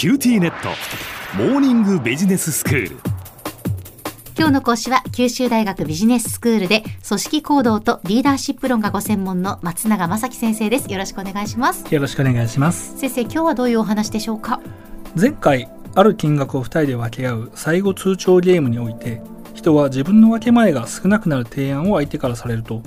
QTnet。モーニングビジネススクール。今日の講師は九州大学ビジネススクールで組織行動とリーダーシップ論がご専門の松永正樹先生です。よろしくお願いします。よろしくお願いします。先生今日はどういうお話でしょうか？前回ある金額を2人で分け合う最後通帳ゲームにおいて人は自分の分け前が少なくなる提案を相手からされると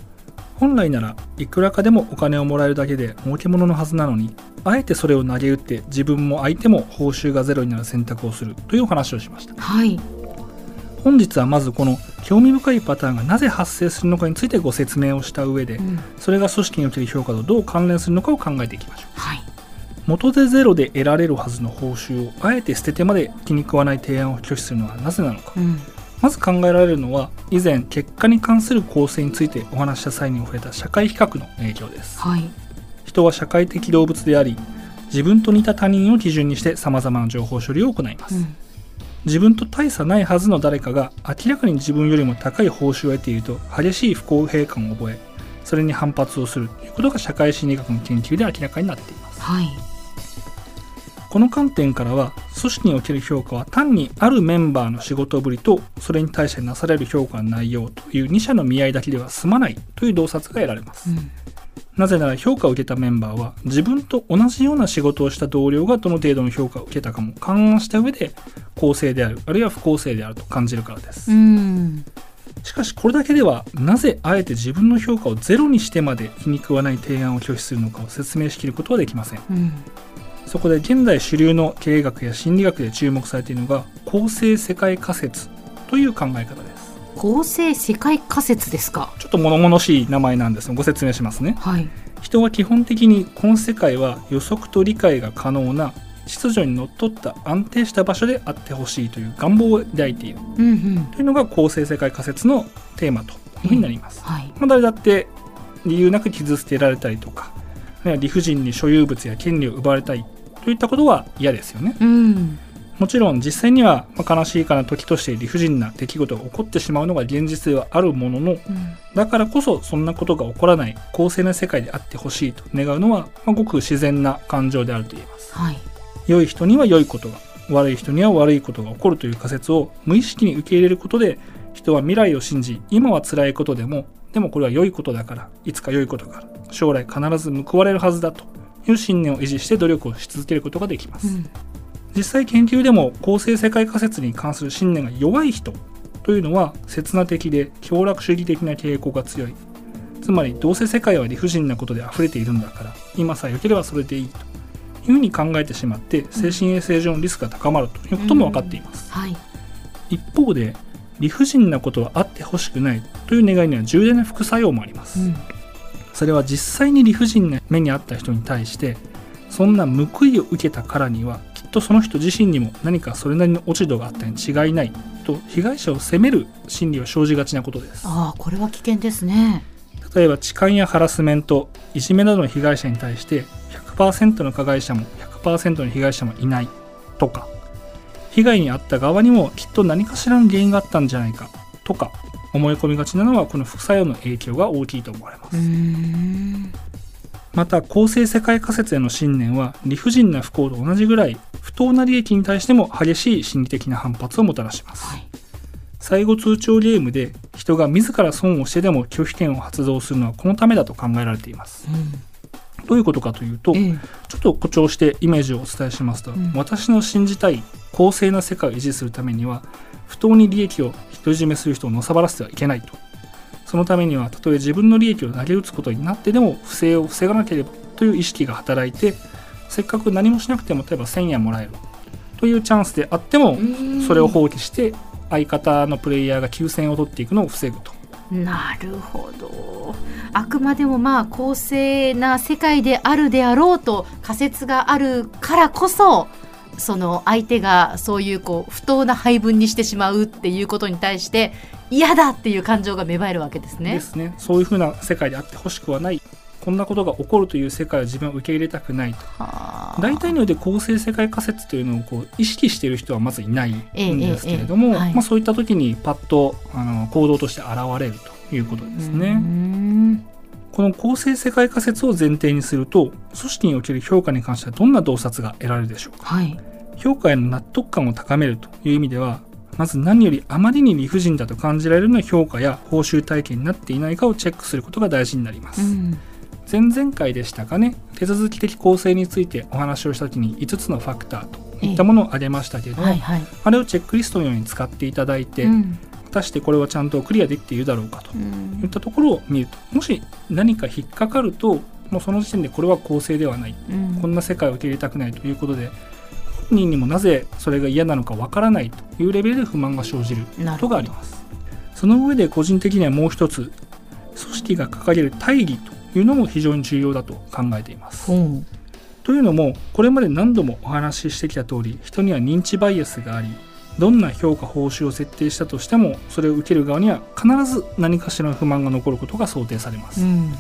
本来ならいくらかでもお金をもらえるだけで儲けもののはずなのにあえてそれを投げ打って自分も相手も報酬がゼロになる選択をするというお話をしました。はい。本日はまずこの興味深いパターンがなぜ発生するのかについてご説明をした上で、うん。それが組織における評価とどう関連するのかを考えていきましょう。はい。元でゼロで得られるはずの報酬をあえて捨ててまで気に食わない提案を拒否するのはなぜなのか。うんまず考えられるのは以前結果に関する構成についてお話しした際に触れた社会比較の影響です。はい。人は社会的動物であり自分と似た他人を基準にして様々な情報処理を行います、うん。自分と大差ないはずの誰かが明らかに自分よりも高い報酬を得ていると激しい不公平感を覚えそれに反発をするということが社会心理学の研究で明らかになっています。はいこの観点からは組織における評価は単にあるメンバーの仕事ぶりとそれに対してなされる評価の内容という2者の見合いだけでは済まないという洞察が得られます、うん。なぜなら評価を受けたメンバーは自分と同じような仕事をした同僚がどの程度の評価を受けたかも勘案した上で公正であるあるいは不公正であると感じるからです、うん。しかしこれだけではなぜあえて自分の評価をゼロにしてまで気に食わない提案を拒否するのかを説明しきることはできません。うんそこで現在主流の経営学や心理学で注目されているのが公正世界仮説という考え方です。公正世界仮説ですか？ちょっと物々しい名前なんですがご説明しますね。はい。人は基本的にこの世界は予測と理解が可能な秩序にのっとった安定した場所であってほしいという願望を抱いている。うんうん。というのが公正世界仮説のテーマというふうになります、はい。まあ、誰だって理由なく傷つけられたりとか理不尽に所有物や権利を奪われたいといったことは嫌ですよね。うん。もちろん実際にはまあ悲しいかな時として理不尽な出来事が起こってしまうのが現実ではあるもののうん。だからこそそんなことが起こらない公正な世界であってほしいと願うのは、まあごく自然な感情であると言えます。はい。良い人には良いことが悪い人には悪いことが起こるという仮説を無意識に受け入れることで人は未来を信じ今は辛いことでもでもこれは良いことだからいつか良いことがある。将来必ず報われるはずだという信念を維持して努力をし続けることができます、うん。実際研究でも公正世界仮説に関する信念が弱い人というのは刹那的で享楽主義的な傾向が強い。つまりどうせ世界は理不尽なことで溢れてい。るんだから今さえ良ければそれでいいというふうに考えてしまって精神衛生上のリスクが高まるということも分かっています、はい。一方で理不尽なことはあってほしくないという願いには重大な副作用もあります、うんそれは実際に理不尽な目に遭った人に対してそんな報いを受けたからにはきっとその人自身にも何かそれなりの落ち度があったに違いないと被害者を責める心理は生じがちなことです。ああこれは危険ですね。例えば痴漢やハラスメントいじめなどの被害者に対して100%の加害者も100%の被害者もいないとか被害に遭った側にもきっと何かしらの原因があったんじゃないかとか思い込みがちなのはこの副作用の影響が大きいと思われます。また公正世界仮説への信念は理不尽な不幸と同じぐらい不当な利益に対しても激しい心理的な反発をもたらします。はい。最後通帳ゲームで人が自ら損をしてでも拒否権を発動するのはこのためだと考えられています。うん。どういうことかというとええ。ちょっと誇張してイメージをお伝えしますと、うん。私の信じたい公正な世界を維持するためには不当に利益を独り占めする人をのさばらせてはいけないと。そのためにはたとえ自分の利益を投げ打つことになってでも不正を防がなければという意識が働いてせっかく何もしなくても例えば1000円もらえる。というチャンスであってもそれを放棄して相方のプレイヤーが9000円を取っていくのを防ぐと。なるほど。あくまでもまあ公正な世界であるであろうと仮説があるからこそその相手がそういうこう不当な配分にしてしまうっていうことに対して嫌だっていう感情が芽生えるわけですね。ですね。そういうふうな世界であってほしくはない。こんなことが起こるという世界を自分は受け入れたくないと。はあ。大体において公正世界仮説というのをこう意識している人はまずいないんええですけれども、ええはいまあ、そういった時にパッとあの行動として現れるということですね。んこの公正世界仮説を前提にすると組織における評価に関してはどんな洞察が得られるでしょうか？はい。評価への納得感を高めるという意味ではまず何よりあまりに理不尽だと感じられるような評価や報酬体系になっていないかをチェックすることが大事になります、うん。前々回でしたかね？手続き的構成についてお話をした時に5つのファクターといったものを挙げましたけれども、はいはい。あれをチェックリストのように使っていただいて、うん果たしてこれはちゃんとクリアできているだろうかと。うん。いったところを見ると。もし何か引っかかるともうその時点でこれは公正ではない。うん。こんな世界を受け入れたくないということで本人にもなぜそれが嫌なのかわからないというレベルで不満が生じることがあります。その上で個人的にはもう一つ組織が掲げる大義というのも非常に重要だと考えています。ほう。というのもこれまで何度もお話ししてきた通り人には認知バイアスがありどんな評価報酬を設定したとしてもそれを受ける側には必ず何かしらの不満が残ることが想定されます、うん。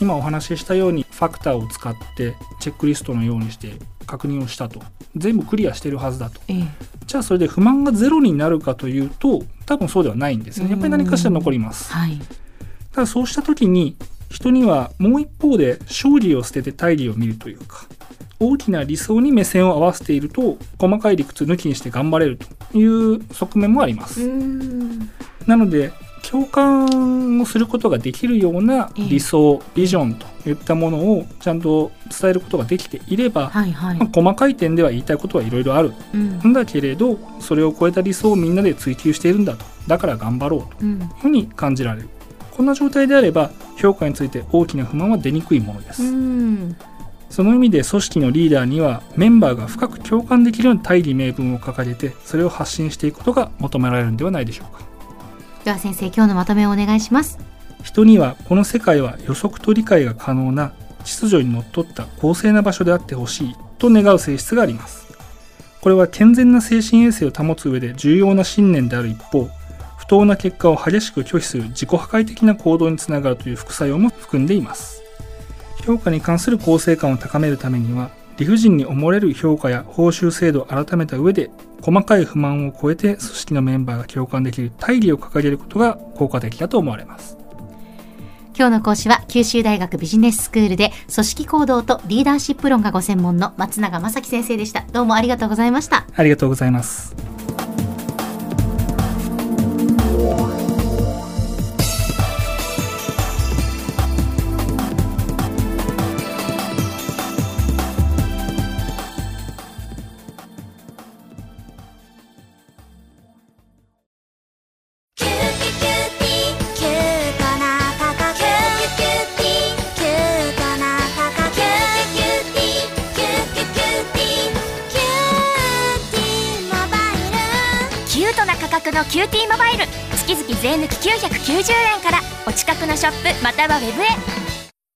今お話ししたようにファクターを使ってチェックリストのようにして確認をしたと。全部クリアしてるはずだと。ええ。じゃあそれで不満がゼロになるかというと多分そうではないんですね。やっぱり何かしら残ります。はい。ただそうした時に人にはもう一方で勝利を捨てて大義を見るというか大きな理想に目線を合わせていると細かい理屈抜きにして頑張れるという側面もあります、うん。なので共感をすることができるような理想、ビジョンといったものをちゃんと伝えることができていれば、はいはい。まあ、。細かい点では言いたいことはいろいろある。うん。んだけれどそれを超えた理想をみんなで追求しているんだと。だから頑張ろうと。うん。いうふうに感じられる。こんな状態であれば評価について大きな不満は出にくいものです、うんその意味で組織のリーダーにはメンバーが深く共感できるような大義名分を掲げてそれを発信していくことが求められるんではないでしょうか。では先生今日のまとめをお願いします。人にはこの世界は予測と理解が可能な秩序にのっとった公正な場所であってほしいと願う性質があります。これは健全な精神衛生を保つ上で重要な信念である一方不当な結果を激しく拒否する自己破壊的な行動につながるという副作用も含んでいます評価に関する公正感を高めるためには理不尽に思われる評価や報酬制度を改めた上で細かい不満を超えて組織のメンバーが共感できる大義を掲げることが効果的だと思われます今日の講師は九州大学ビジネススクールで組織行動とリーダーシップ論がご専門の松永正樹先生でした。どうもありがとうございました。ありがとうございます格のキューティーモバイル。月々税抜き990円から。お近くのショップまたはウェブへ。